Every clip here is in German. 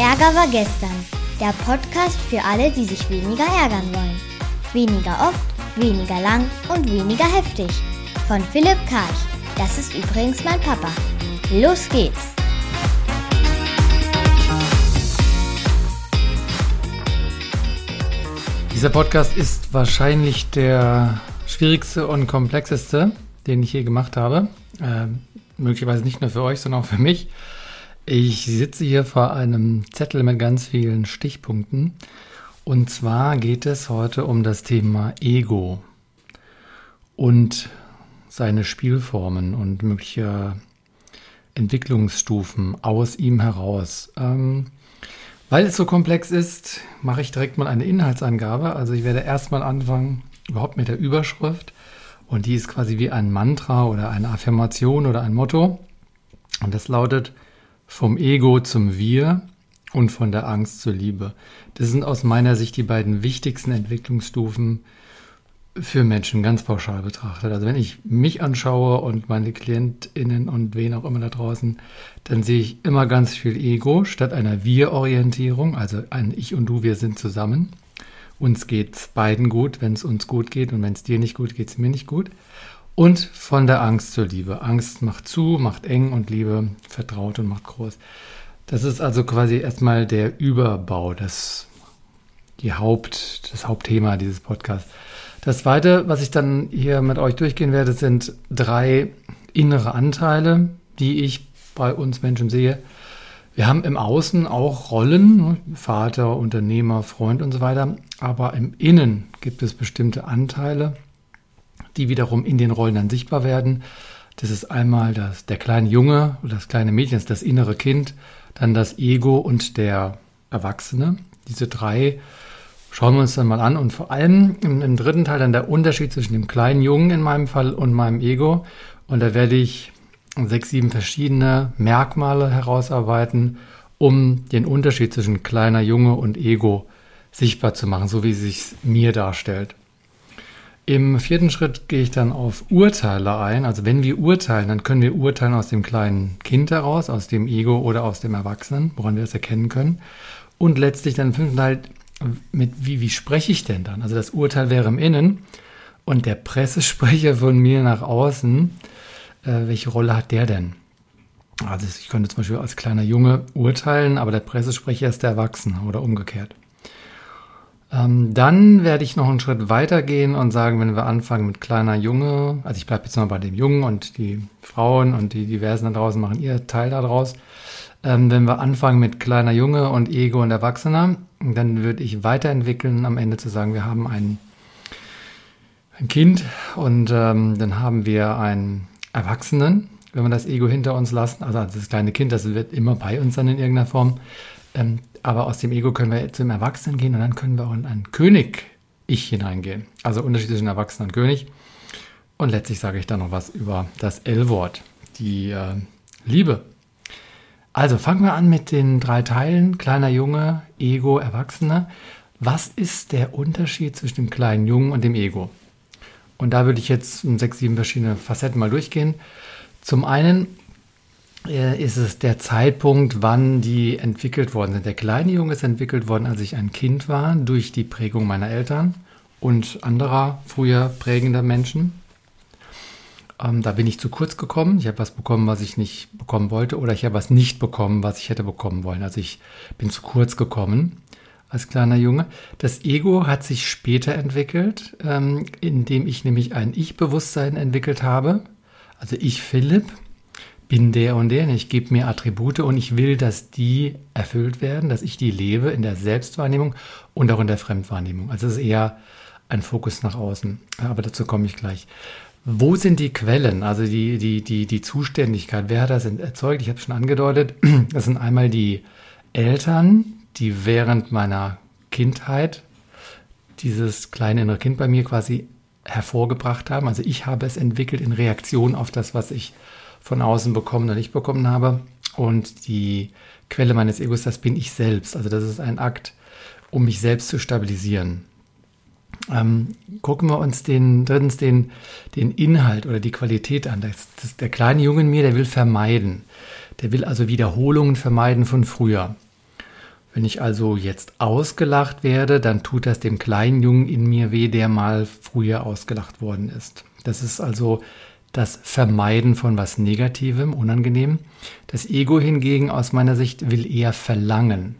Ärger war gestern. Der Podcast für alle, die sich weniger ärgern wollen. Weniger oft, weniger lang und weniger heftig. Von Philipp Karch. Das ist übrigens mein Papa. Los geht's! Dieser Podcast ist wahrscheinlich der schwierigste und komplexeste, den ich je gemacht habe. Äh, möglicherweise nicht nur für euch, sondern auch für mich. Ich sitze hier vor einem Zettel mit ganz vielen Stichpunkten. Und zwar geht es heute um das Thema Ego und seine Spielformen und mögliche Entwicklungsstufen aus ihm heraus. Ähm, weil es so komplex ist, mache ich direkt mal eine Inhaltsangabe. Also ich werde erstmal anfangen überhaupt mit der Überschrift und die ist quasi wie ein Mantra oder eine Affirmation oder ein Motto. Und das lautet vom Ego zum Wir und von der Angst zur Liebe. Das sind aus meiner Sicht die beiden wichtigsten Entwicklungsstufen für Menschen ganz pauschal betrachtet. Also wenn ich mich anschaue und meine KlientInnen und wen auch immer da draußen, dann sehe ich immer ganz viel Ego statt einer Wir-Orientierung. Also ein Ich und Du, wir sind zusammen. Uns geht es beiden gut, wenn es uns gut geht und wenn es dir nicht gut geht, es mir nicht gut. Und von der Angst zur Liebe. Angst macht zu, macht eng und Liebe vertraut und macht groß. Das ist also quasi erstmal der Überbau, das, die Haupt, das Hauptthema dieses Podcasts. Das zweite, was ich dann hier mit euch durchgehen werde, sind drei innere Anteile, die ich bei uns Menschen sehe. Wir haben im Außen auch Rollen, ne? Vater, Unternehmer, Freund und so weiter, aber im Innen gibt es bestimmte Anteile, die wiederum in den Rollen dann sichtbar werden. Das ist einmal das, der kleine Junge oder das kleine Mädchen, das, das innere Kind, dann das Ego und der Erwachsene. Diese drei schauen wir uns dann mal an und vor allem im, im, dritten Teil dann der Unterschied zwischen dem kleinen Jungen in meinem Fall und meinem Ego. Und da werde ich sechs, sieben verschiedene Merkmale herausarbeiten, um den Unterschied zwischen kleiner Junge und Ego sichtbar zu machen, so wie es sich mir darstellt. Im vierten Schritt gehe ich dann auf Urteile ein. Also wenn wir urteilen, dann können wir urteilen aus dem kleinen Kind heraus, aus dem Ego oder aus dem Erwachsenen, woran wir es erkennen können. Und letztlich dann im fünften Teil mit wie, wie spreche ich denn dann? Also das Urteil wäre im Innen und der Pressesprecher von mir nach außen, äh, welche Rolle hat der denn? Also ich könnte zum Beispiel als kleiner Junge urteilen, aber der Pressesprecher ist der Erwachsene oder umgekehrt. Ähm, dann werde ich noch einen Schritt weiter gehen und sagen, wenn wir anfangen mit kleiner Junge, also ich bleibe jetzt noch bei dem Jungen und die Frauen und die Diversen da draußen machen ihr Teil daraus. Ähm, wenn wir anfangen mit kleiner Junge und Ego und Erwachsener, dann würde ich weiterentwickeln, am Ende zu sagen, wir haben ein, ein Kind und ähm, dann haben wir einen Erwachsenen, wenn wir das Ego hinter uns lassen. Also das kleine Kind, das wird immer bei uns dann in irgendeiner Form. Ähm, aber aus dem Ego können wir zum Erwachsenen gehen und dann können wir auch in ein König-Ich hineingehen. Also Unterschied zwischen Erwachsenen und König. Und letztlich sage ich dann noch was über das L-Wort, die äh, Liebe. Also fangen wir an mit den drei Teilen. Kleiner Junge, Ego, Erwachsener. Was ist der Unterschied zwischen dem kleinen Jungen und dem Ego? Und da würde ich jetzt sechs, sieben verschiedene Facetten mal durchgehen. Zum einen ist es der Zeitpunkt, wann die entwickelt worden sind. Der kleine Junge ist entwickelt worden, als ich ein Kind war, durch die Prägung meiner Eltern und anderer früher prägender Menschen. Ähm, da bin ich zu kurz gekommen. Ich habe was bekommen, was ich nicht bekommen wollte, oder ich habe was nicht bekommen, was ich hätte bekommen wollen. Also ich bin zu kurz gekommen als kleiner Junge. Das Ego hat sich später entwickelt, ähm, indem ich nämlich ein Ich-Bewusstsein entwickelt habe. Also ich, Philipp, bin der und der, ich gebe mir Attribute und ich will, dass die erfüllt werden, dass ich die lebe in der Selbstwahrnehmung und auch in der Fremdwahrnehmung. Also es ist eher ein Fokus nach außen. Aber dazu komme ich gleich. Wo sind die Quellen, also die, die, die, die Zuständigkeit? Wer hat das erzeugt? Ich habe es schon angedeutet. Das sind einmal die Eltern, die während meiner Kindheit dieses kleine innere Kind bei mir quasi hervorgebracht haben. Also ich habe es entwickelt in Reaktion auf das, was ich von außen bekommen oder nicht bekommen habe. Und die Quelle meines Egos, das bin ich selbst. Also das ist ein Akt, um mich selbst zu stabilisieren. Ähm, gucken wir uns den, drittens den, den Inhalt oder die Qualität an. Das, das, der kleine Junge in mir, der will vermeiden. Der will also Wiederholungen vermeiden von früher. Wenn ich also jetzt ausgelacht werde, dann tut das dem kleinen Jungen in mir weh, der mal früher ausgelacht worden ist. Das ist also das Vermeiden von was Negativem, Unangenehm. Das Ego hingegen aus meiner Sicht will eher verlangen.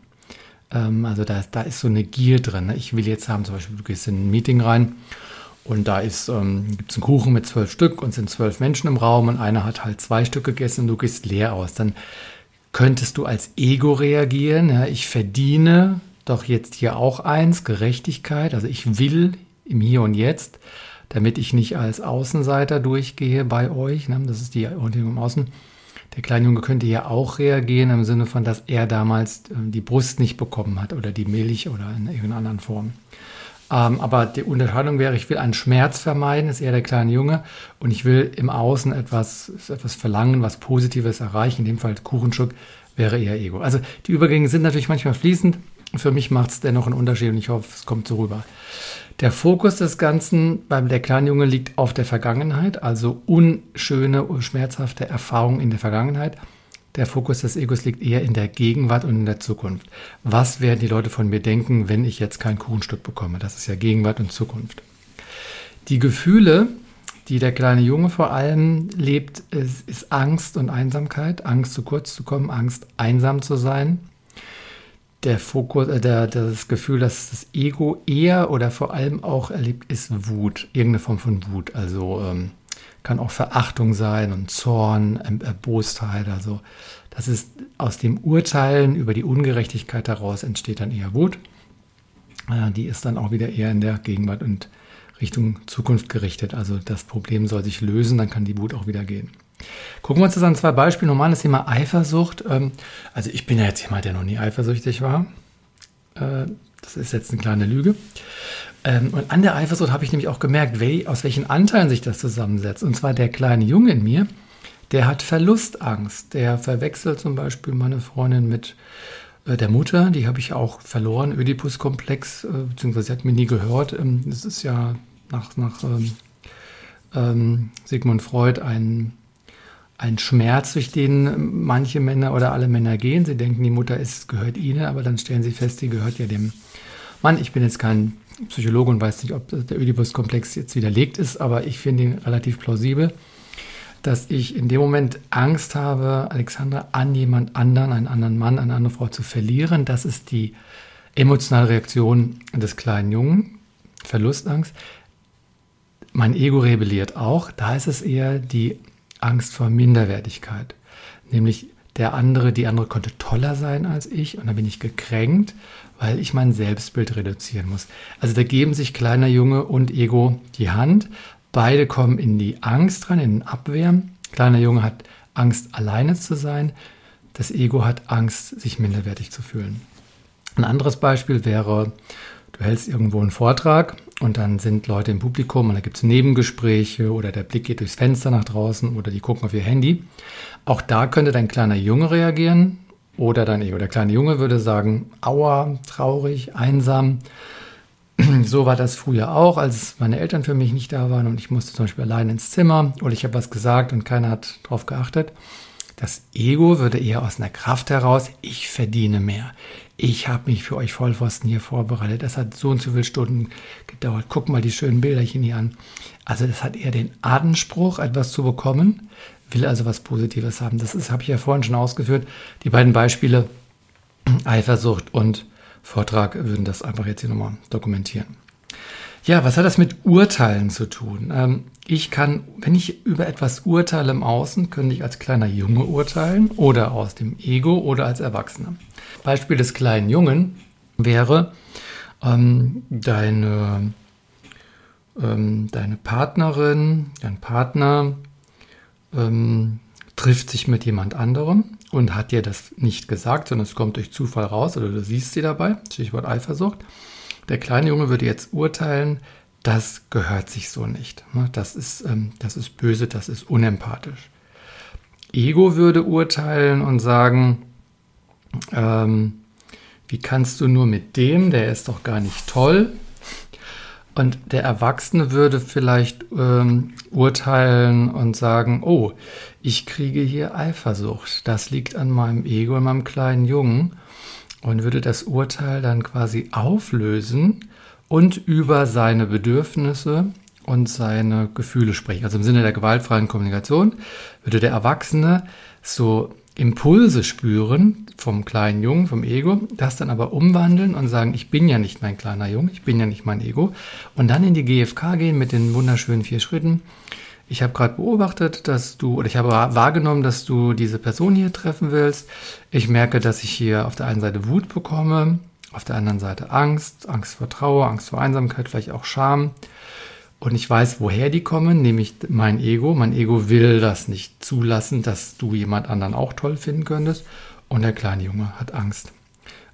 Ähm, also da, da ist so eine Gier drin. Ne? Ich will jetzt haben, zum Beispiel, du gehst in ein Meeting rein und da ähm, gibt es einen Kuchen mit zwölf Stück und sind zwölf Menschen im Raum und einer hat halt zwei Stück gegessen und du gehst leer aus. Dann könntest du als Ego reagieren. Ja, ich verdiene doch jetzt hier auch eins, Gerechtigkeit. Also ich will im Hier und Jetzt damit ich nicht als Außenseiter durchgehe bei euch. Ne? Das ist die Orientierung im Außen. Der kleine Junge könnte ja auch reagieren im Sinne von, dass er damals äh, die Brust nicht bekommen hat oder die Milch oder in irgendeiner anderen Form. Ähm, aber die Unterscheidung wäre, ich will einen Schmerz vermeiden, ist eher der kleine Junge, und ich will im Außen etwas, etwas verlangen, was Positives erreichen. In dem Fall Kuchenstück wäre eher Ego. Also die Übergänge sind natürlich manchmal fließend. Für mich macht es dennoch einen Unterschied und ich hoffe, es kommt so rüber. Der Fokus des Ganzen beim der kleinen Junge liegt auf der Vergangenheit, also unschöne, schmerzhafte Erfahrungen in der Vergangenheit. Der Fokus des Egos liegt eher in der Gegenwart und in der Zukunft. Was werden die Leute von mir denken, wenn ich jetzt kein Kuchenstück bekomme? Das ist ja Gegenwart und Zukunft. Die Gefühle, die der kleine Junge vor allem lebt, ist, ist Angst und Einsamkeit. Angst, zu kurz zu kommen, Angst, einsam zu sein der Fokus, äh, der, das Gefühl, dass das Ego eher oder vor allem auch erlebt, ist Wut, irgendeine Form von Wut. Also ähm, kann auch Verachtung sein und Zorn, Erbostheit. Also das ist aus dem Urteilen über die Ungerechtigkeit heraus entsteht dann eher Wut. Äh, die ist dann auch wieder eher in der Gegenwart und Richtung Zukunft gerichtet. Also das Problem soll sich lösen, dann kann die Wut auch wieder gehen. Gucken wir uns das an zwei Beispiele. Normales Thema Eifersucht. Ähm, also ich bin ja jetzt jemand, der noch nie eifersüchtig war. Äh, das ist jetzt eine kleine Lüge. Ähm, und an der Eifersucht habe ich nämlich auch gemerkt, aus welchen Anteilen sich das zusammensetzt. Und zwar der kleine Junge in mir, der hat Verlustangst. Der verwechselt zum Beispiel meine Freundin mit äh, der Mutter. Die habe ich auch verloren, Oedipus-Komplex, äh, beziehungsweise sie hat mir nie gehört. Ähm, das ist ja nach, nach Sigmund Freud ein ein Schmerz, durch den manche Männer oder alle Männer gehen. Sie denken, die Mutter ist, gehört ihnen, aber dann stellen sie fest, sie gehört ja dem Mann. Ich bin jetzt kein Psychologe und weiß nicht, ob der Oedipus-Komplex jetzt widerlegt ist, aber ich finde ihn relativ plausibel, dass ich in dem Moment Angst habe, Alexandra an jemand anderen, einen anderen Mann, eine andere Frau zu verlieren. Das ist die emotionale Reaktion des kleinen Jungen, Verlustangst. Mein Ego rebelliert auch. Da ist es eher die Angst vor Minderwertigkeit. Nämlich der andere, die andere konnte toller sein als ich und dann bin ich gekränkt, weil ich mein Selbstbild reduzieren muss. Also da geben sich kleiner Junge und Ego die Hand. Beide kommen in die Angst rein, in den Abwehr. Kleiner Junge hat Angst, alleine zu sein. Das Ego hat Angst, sich minderwertig zu fühlen. Ein anderes Beispiel wäre, du hältst irgendwo einen Vortrag und dann sind Leute im Publikum und da gibt es Nebengespräche oder der Blick geht durchs Fenster nach draußen oder die gucken auf ihr Handy. Auch da könnte dein kleiner Junge reagieren oder dein Ego. Der kleine Junge würde sagen, aua, traurig, einsam. So war das früher auch, als meine Eltern für mich nicht da waren und ich musste zum Beispiel allein ins Zimmer oder ich habe was gesagt und keiner hat darauf geachtet. Das Ego würde eher aus einer Kraft heraus, ich verdiene mehr ich habe mich für euch Vollpfosten hier vorbereitet. Das hat so und so viele Stunden gedauert. Guck mal die schönen Bilderchen hier an. Also das hat eher den Anspruch, etwas zu bekommen, will also was Positives haben. Das ist, habe ich ja vorhin schon ausgeführt. Die beiden Beispiele, Eifersucht und Vortrag, würden das einfach jetzt hier nochmal dokumentieren. Ja, was hat das mit Urteilen zu tun? Ähm, ich kann, wenn ich über etwas urteile im Außen, könnte ich als kleiner Junge urteilen oder aus dem Ego oder als Erwachsener. Beispiel des kleinen Jungen wäre, ähm, deine, ähm, deine Partnerin, dein Partner ähm, trifft sich mit jemand anderem und hat dir das nicht gesagt, sondern es kommt durch Zufall raus oder du siehst sie dabei, Stichwort Eifersucht. Der kleine Junge würde jetzt urteilen, das gehört sich so nicht. Ne? Das ist, ähm, das ist böse, das ist unempathisch. Ego würde urteilen und sagen, ähm, wie kannst du nur mit dem, der ist doch gar nicht toll. Und der Erwachsene würde vielleicht ähm, urteilen und sagen, oh, ich kriege hier Eifersucht. Das liegt an meinem Ego, an meinem kleinen Jungen. und würde das Urteil dann quasi auflösen und über seine Bedürfnisse und seine Gefühle sprechen. Also im Sinne der gewaltfreien Kommunikation würde der Erwachsene so Impulse spüren vom kleinen Jungen, vom Ego, das dann aber umwandeln und sagen, ich bin ja nicht mein kleiner Junge, ich bin ja nicht mein Ego. Und dann in die GFK gehen mit den wunderschönen vier Schritten. Ich habe gerade beobachtet, dass du, oder ich habe wahrgenommen, dass du diese Person hier treffen willst. Ich merke, dass ich hier auf der einen Seite Wut bekomme, auf der anderen Seite Angst, Angst vor Trauer, Angst vor Einsamkeit, vielleicht auch Scham. Und ich weiß, woher die kommen, nämlich mein Ego. Mein Ego will das nicht zulassen, dass du jemand anderen auch toll finden könntest. Und der kleine Junge hat Angst,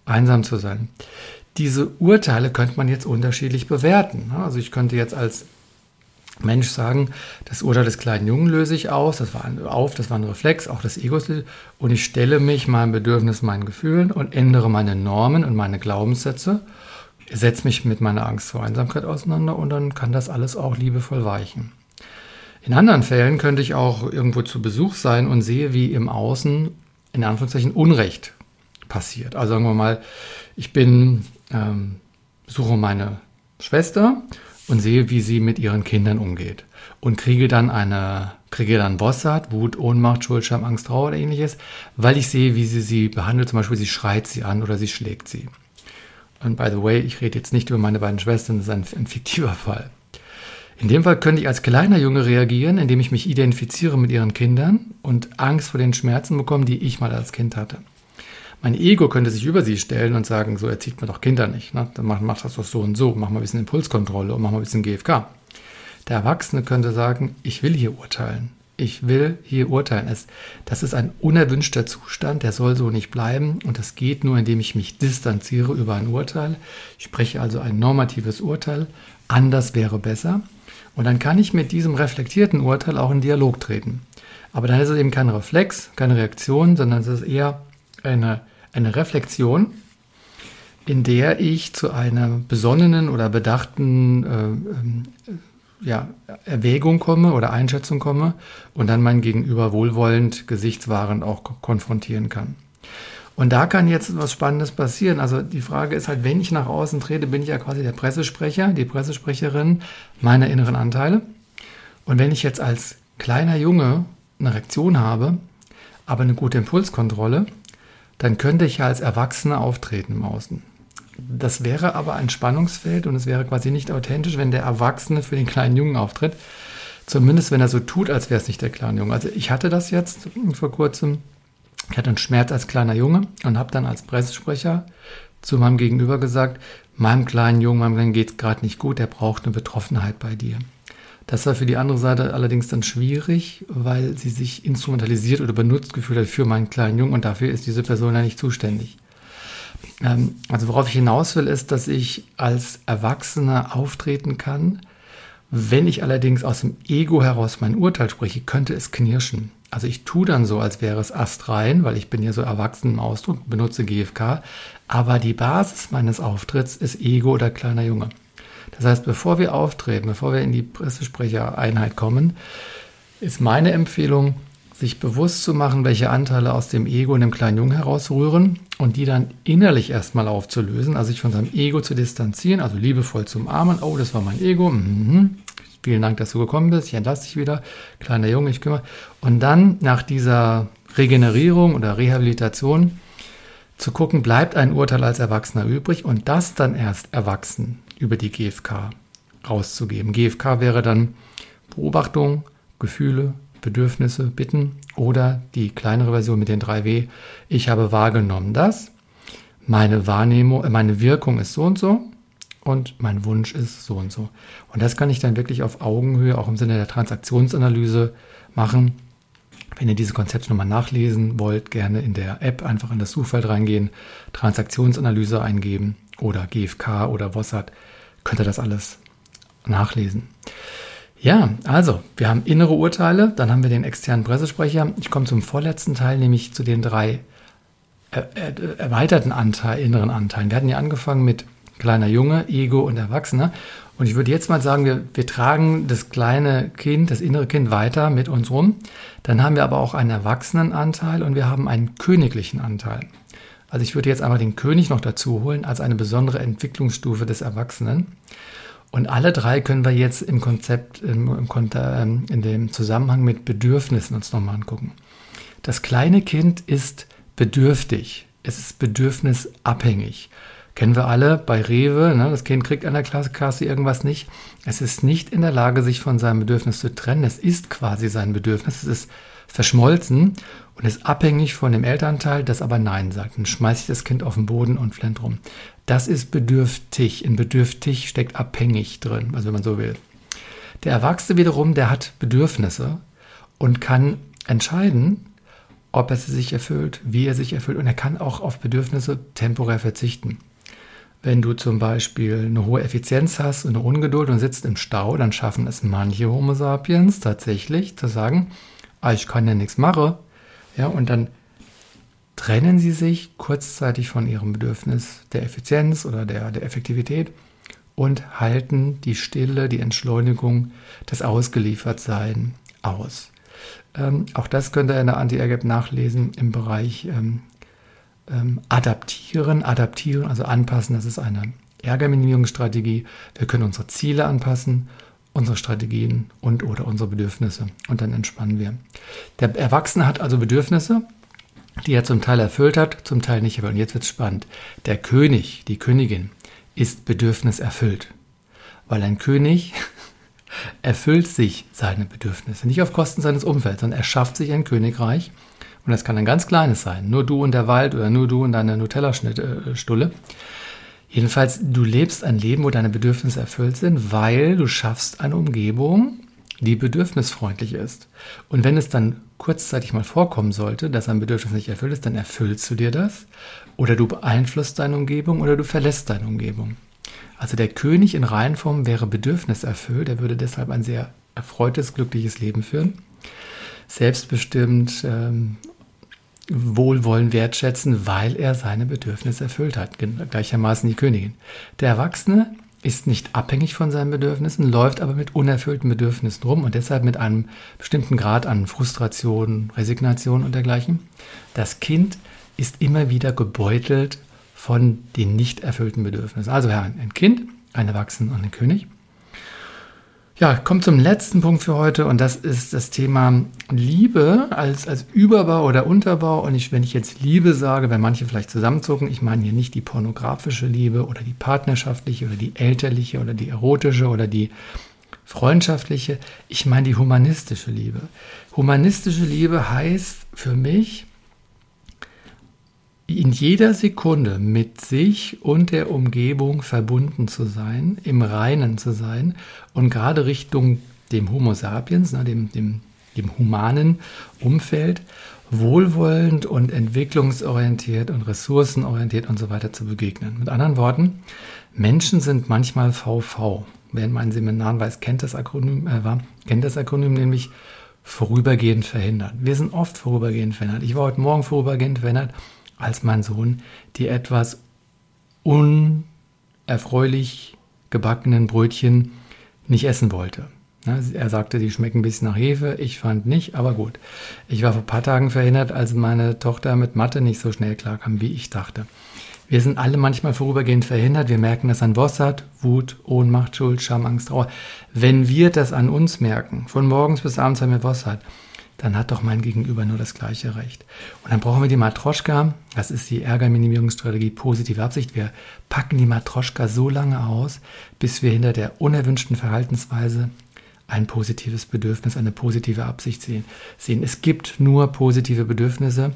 einsam zu sein. Diese Urteile könnte man jetzt unterschiedlich bewerten. Also ich könnte jetzt als Mensch sagen, das Urteil des kleinen Jungen löse ich aus, das war ein, auf, das war ein Reflex, auch des Egos, und ich stelle mich meinem Bedürfnis, meinen Gefühlen und ändere meine Normen und meine Glaubenssätze setze mich mit meiner Angst vor Einsamkeit auseinander und dann kann das alles auch liebevoll weichen. In anderen Fällen könnte ich auch irgendwo zu Besuch sein und sehe, wie im Außen in Anführungszeichen Unrecht passiert. Also sagen wir mal, ich bin, ähm, suche meine Schwester und sehe, wie sie mit ihren Kindern umgeht und kriege dann eine, kriege dann Bossart, Wut, Ohnmacht, Schuldscham, Angst, Trauer oder ähnliches, weil ich sehe, wie sie sie behandelt. Zum Beispiel, sie schreit sie an oder sie schlägt sie. Und by the way, ich rede jetzt nicht über meine beiden Schwestern, das ist ein, ein fiktiver Fall. In dem Fall könnte ich als kleiner Junge reagieren, indem ich mich identifiziere mit ihren Kindern und Angst vor den Schmerzen bekomme, die ich mal als Kind hatte. Mein Ego könnte sich über sie stellen und sagen, so erzieht man doch Kinder nicht. Ne? Dann macht, macht das doch so und so, mach mal ein bisschen Impulskontrolle und mach mal ein bisschen GFK. Der Erwachsene könnte sagen, ich will hier urteilen ich will hier urteilen. Es, das ist ein unerwünschter Zustand, der soll so nicht bleiben und das geht nur, indem ich mich distanziere über ein Urteil. Ich spreche also ein normatives Urteil, anders wäre besser. Und dann kann ich mit diesem reflektierten Urteil auch in Dialog treten. Aber dann ist es eben kein Reflex, keine Reaktion, sondern es ist eher eine, eine Reflexion, in der ich zu einer besonnenen oder bedachten äh, ähm, ja, Erwägung komme oder Einschätzung komme und dann mein Gegenüber wohlwollend, gesichtswahrend auch konfrontieren kann. Und da kann jetzt was Spannendes passieren. Also die Frage ist halt, wenn ich nach außen trete, bin ich ja quasi der Pressesprecher, die Pressesprecherin meiner inneren Anteile. Und wenn ich jetzt als kleiner Junge eine Reaktion habe, aber eine gute Impulskontrolle, dann könnte ich ja als Erwachsener auftreten im Außen. Das wäre aber ein Spannungsfeld und es wäre quasi nicht authentisch, wenn der Erwachsene für den kleinen Jungen auftritt. Zumindest wenn er so tut, als wäre es nicht der kleine Junge. Also ich hatte das jetzt vor kurzem. Ich hatte einen Schmerz als kleiner Junge und habe dann als Pressesprecher zu meinem Gegenüber gesagt, meinem kleinen Jungen, meinem Kleinen geht es gerade nicht gut, der braucht eine Betroffenheit bei dir. Das war für die andere Seite allerdings dann schwierig, weil sie sich instrumentalisiert oder benutzt gefühlt hat für meinen kleinen Jungen und dafür ist diese Person ja nicht zuständig. Ähm, also worauf ich hinaus will, ist, dass ich als Erwachsener auftreten kann. Wenn ich allerdings aus dem Ego heraus mein Urteil spreche, könnte es knirschen. Also ich tue dann so, als wäre es astrein, weil ich bin ja so erwachsen im Ausdruck, benutze GFK. Aber die Basis meines Auftritts ist Ego oder kleiner Junge. Das heißt, bevor wir auftreten, bevor wir in die Pressesprechereinheit kommen, ist meine Empfehlung, sich bewusst zu machen, welche Anteile aus dem Ego in dem kleinen Jungen herausrühren und die dann innerlich erstmal aufzulösen, also sich von seinem Ego zu distanzieren, also liebevoll zu umarmen. Oh, das war mein Ego. Mhm. Vielen Dank, dass du gekommen bist. Ich entlasse dich wieder. Kleiner Junge, ich kümmere. Und dann nach dieser Regenerierung oder Rehabilitation zu gucken, bleibt ein Urteil als Erwachsener übrig und das dann erst erwachsen über die GFK rauszugeben. GFK wäre dann Beobachtung, Gefühle, Bedürfnisse, Bitten oder die kleinere Version mit den 3W. Ich habe wahrgenommen das. Meine Wahrnehmung, äh, meine Wirkung ist so und so und mein Wunsch ist so und so. Und das kann ich dann wirklich auf Augenhöhe, auch im Sinne der Transaktionsanalyse machen. Wenn ihr diese Konzepte nochmal nachlesen wollt, gerne in der App einfach in das Suchfeld reingehen, Transaktionsanalyse eingeben oder GFK oder WOSAT, könnt ihr das alles nachlesen. Ja, also, wir haben innere Urteile, dann haben wir den externen Pressesprecher. Ich komme zum vorletzten Teil, nämlich zu den drei er, er, erweiterten Anteil, inneren Anteilen. Wir hatten ja angefangen mit kleiner Junge, Ego und Erwachsener. Und ich würde jetzt mal sagen, wir, wir tragen das kleine Kind, das innere Kind weiter mit uns rum. Dann haben wir aber auch einen Erwachsenenanteil und wir haben einen königlichen Anteil. Also ich würde jetzt einmal den König noch dazu holen als eine besondere Entwicklungsstufe des Erwachsenen. Und alle drei können wir jetzt im Konzept, im, im, ähm, in dem Zusammenhang mit Bedürfnissen uns nochmal angucken. Das kleine Kind ist bedürftig. Es ist bedürfnisabhängig. Kennen wir alle bei Rewe, ne? das Kind kriegt an der Kasse irgendwas nicht. Es ist nicht in der Lage, sich von seinem Bedürfnis zu trennen. Es ist quasi sein Bedürfnis. Es ist verschmolzen und ist abhängig von dem Elternteil, das aber Nein sagt. Dann schmeißt sich das Kind auf den Boden und flennt rum. Das ist bedürftig. In bedürftig steckt abhängig drin, also wenn man so will. Der Erwachsene wiederum, der hat Bedürfnisse und kann entscheiden, ob er sie sich erfüllt, wie er sich erfüllt und er kann auch auf Bedürfnisse temporär verzichten. Wenn du zum Beispiel eine hohe Effizienz hast und eine Ungeduld und sitzt im Stau, dann schaffen es manche Homo sapiens tatsächlich zu sagen, ah, ich kann ja nichts machen. Ja, und dann trennen sie sich kurzzeitig von ihrem Bedürfnis der Effizienz oder der, der Effektivität und halten die Stille, die Entschleunigung, das Ausgeliefertsein aus. Ähm, auch das könnt ihr in der Anti-Airgap nachlesen im Bereich ähm, ähm, Adaptieren. Adaptieren, also anpassen, das ist eine Ärgerminimierungsstrategie. Wir können unsere Ziele anpassen, unsere Strategien und oder unsere Bedürfnisse und dann entspannen wir. Der Erwachsene hat also Bedürfnisse, die er zum Teil erfüllt hat, zum Teil nicht erfüllt. Und jetzt wird es spannend. Der König, die Königin, ist bedürfniserfüllt. Weil ein König erfüllt sich seine Bedürfnisse. Nicht auf Kosten seines Umfelds, sondern er schafft sich ein Königreich und das kann ein ganz kleines sein. Nur du und der Wald oder nur du und deine Nutella-Stulle. Jedenfalls, du lebst ein Leben, wo deine Bedürfnisse erfüllt sind, weil du schaffst eine Umgebung, die bedürfnisfreundlich ist. Und wenn es dann kurzzeitig mal vorkommen sollte, dass ein Bedürfnis nicht erfüllt ist, dann erfüllst du dir das oder du beeinflusst deine Umgebung oder du verlässt deine Umgebung. Also der König in Reihenform wäre bedürfniserfüllt, er würde deshalb ein sehr erfreutes, glückliches Leben führen. Selbstbestimmt, ähm, Wohlwollen wertschätzen, weil er seine Bedürfnisse erfüllt hat. Gleichermaßen die Königin. Der Erwachsene ist nicht abhängig von seinen Bedürfnissen, läuft aber mit unerfüllten Bedürfnissen rum und deshalb mit einem bestimmten Grad an Frustration, Resignation und dergleichen. Das Kind ist immer wieder gebeutelt von den nicht erfüllten Bedürfnissen. Also ein Kind, ein Erwachsener und ein König. Ja, kommt zum letzten Punkt für heute und das ist das Thema Liebe als, als Überbau oder Unterbau. Und ich, wenn ich jetzt Liebe sage, wenn manche vielleicht zusammenzucken, ich meine hier nicht die pornografische Liebe oder die partnerschaftliche oder die elterliche oder die erotische oder die freundschaftliche. Ich meine die humanistische Liebe. Humanistische Liebe heißt für mich, in jeder Sekunde mit sich und der Umgebung verbunden zu sein, im Reinen zu sein und gerade Richtung dem Homo sapiens, dem, dem, dem humanen Umfeld, wohlwollend und entwicklungsorientiert und ressourcenorientiert und so weiter zu begegnen. Mit anderen Worten, Menschen sind manchmal VV. Wer in meinen Seminaren weiß, kennt das Akronym, äh, war, kennt das Akronym nämlich vorübergehend verhindert. Wir sind oft vorübergehend verhindert. Ich war heute Morgen vorübergehend verhindert als mein Sohn die etwas unerfreulich gebackenen Brötchen nicht essen wollte. Er sagte, die schmecken ein bisschen nach Hefe. Ich fand nicht, aber gut. Ich war vor ein paar Tagen verhindert, als meine Tochter mit Mathe nicht so schnell klarkam, wie ich dachte. Wir sind alle manchmal vorübergehend verhindert. Wir merken das an Bossart, Wut, Ohnmacht, Schuld, Scham, Angst, Trauer. Wenn wir das an uns merken, von morgens bis abends haben wir Bossart, dann hat doch mein Gegenüber nur das gleiche Recht. Und dann brauchen wir die Matroschka, das ist die Ärgerminimierungsstrategie positive Absicht. Wir packen die Matroschka so lange aus, bis wir hinter der unerwünschten Verhaltensweise ein positives Bedürfnis, eine positive Absicht sehen. Es gibt nur positive Bedürfnisse.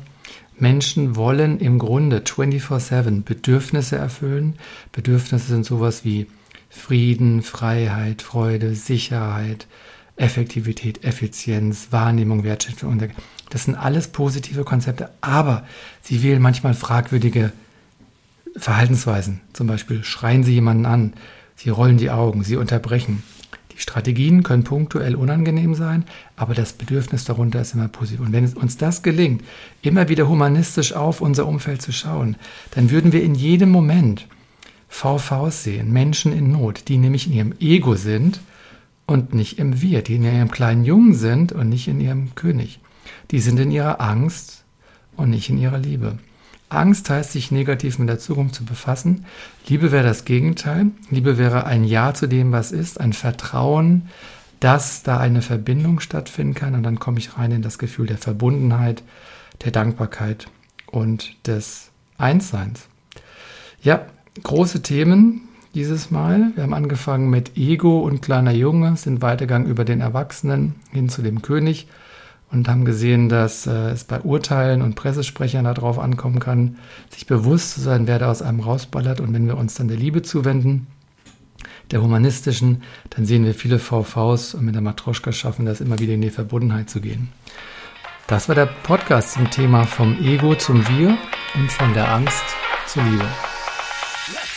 Menschen wollen im Grunde 24/7 Bedürfnisse erfüllen. Bedürfnisse sind sowas wie Frieden, Freiheit, Freude, Sicherheit, Effektivität, Effizienz, Wahrnehmung, Wertschätzung. Das sind alles positive Konzepte, aber sie wählen manchmal fragwürdige Verhaltensweisen. Zum Beispiel schreien sie jemanden an, sie rollen die Augen, sie unterbrechen. Die Strategien können punktuell unangenehm sein, aber das Bedürfnis darunter ist immer positiv. Und wenn es uns das gelingt, immer wieder humanistisch auf unser Umfeld zu schauen, dann würden wir in jedem Moment VVs sehen, Menschen in Not, die nämlich in ihrem Ego sind und nicht im Wir, die in ihrem kleinen Jungen sind und nicht in ihrem König. Die sind in ihrer Angst und nicht in ihrer Liebe. Angst heißt, sich negativ mit der Zukunft zu befassen. Liebe wäre das Gegenteil. Liebe wäre ein Ja zu dem, was ist, ein Vertrauen, dass da eine Verbindung stattfinden kann. Und dann komme ich rein in das Gefühl der Verbundenheit, der Dankbarkeit und des Einsseins. Ja, große Themen dieses Mal. Wir haben angefangen mit Ego und kleiner Junge, sind weitergegangen über den Erwachsenen hin zu dem König und haben gesehen, dass äh, es bei Urteilen und Pressesprechern darauf ankommen kann, sich bewusst zu sein, wer da aus einem rausballert. Und wenn wir uns dann der Liebe zuwenden, der humanistischen, dann sehen wir viele VVs und mit der Matroschka schaffen das immer wieder in die Verbundenheit zu gehen. Das war der Podcast zum Thema vom Ego zum Wir und von der Angst zur Liebe.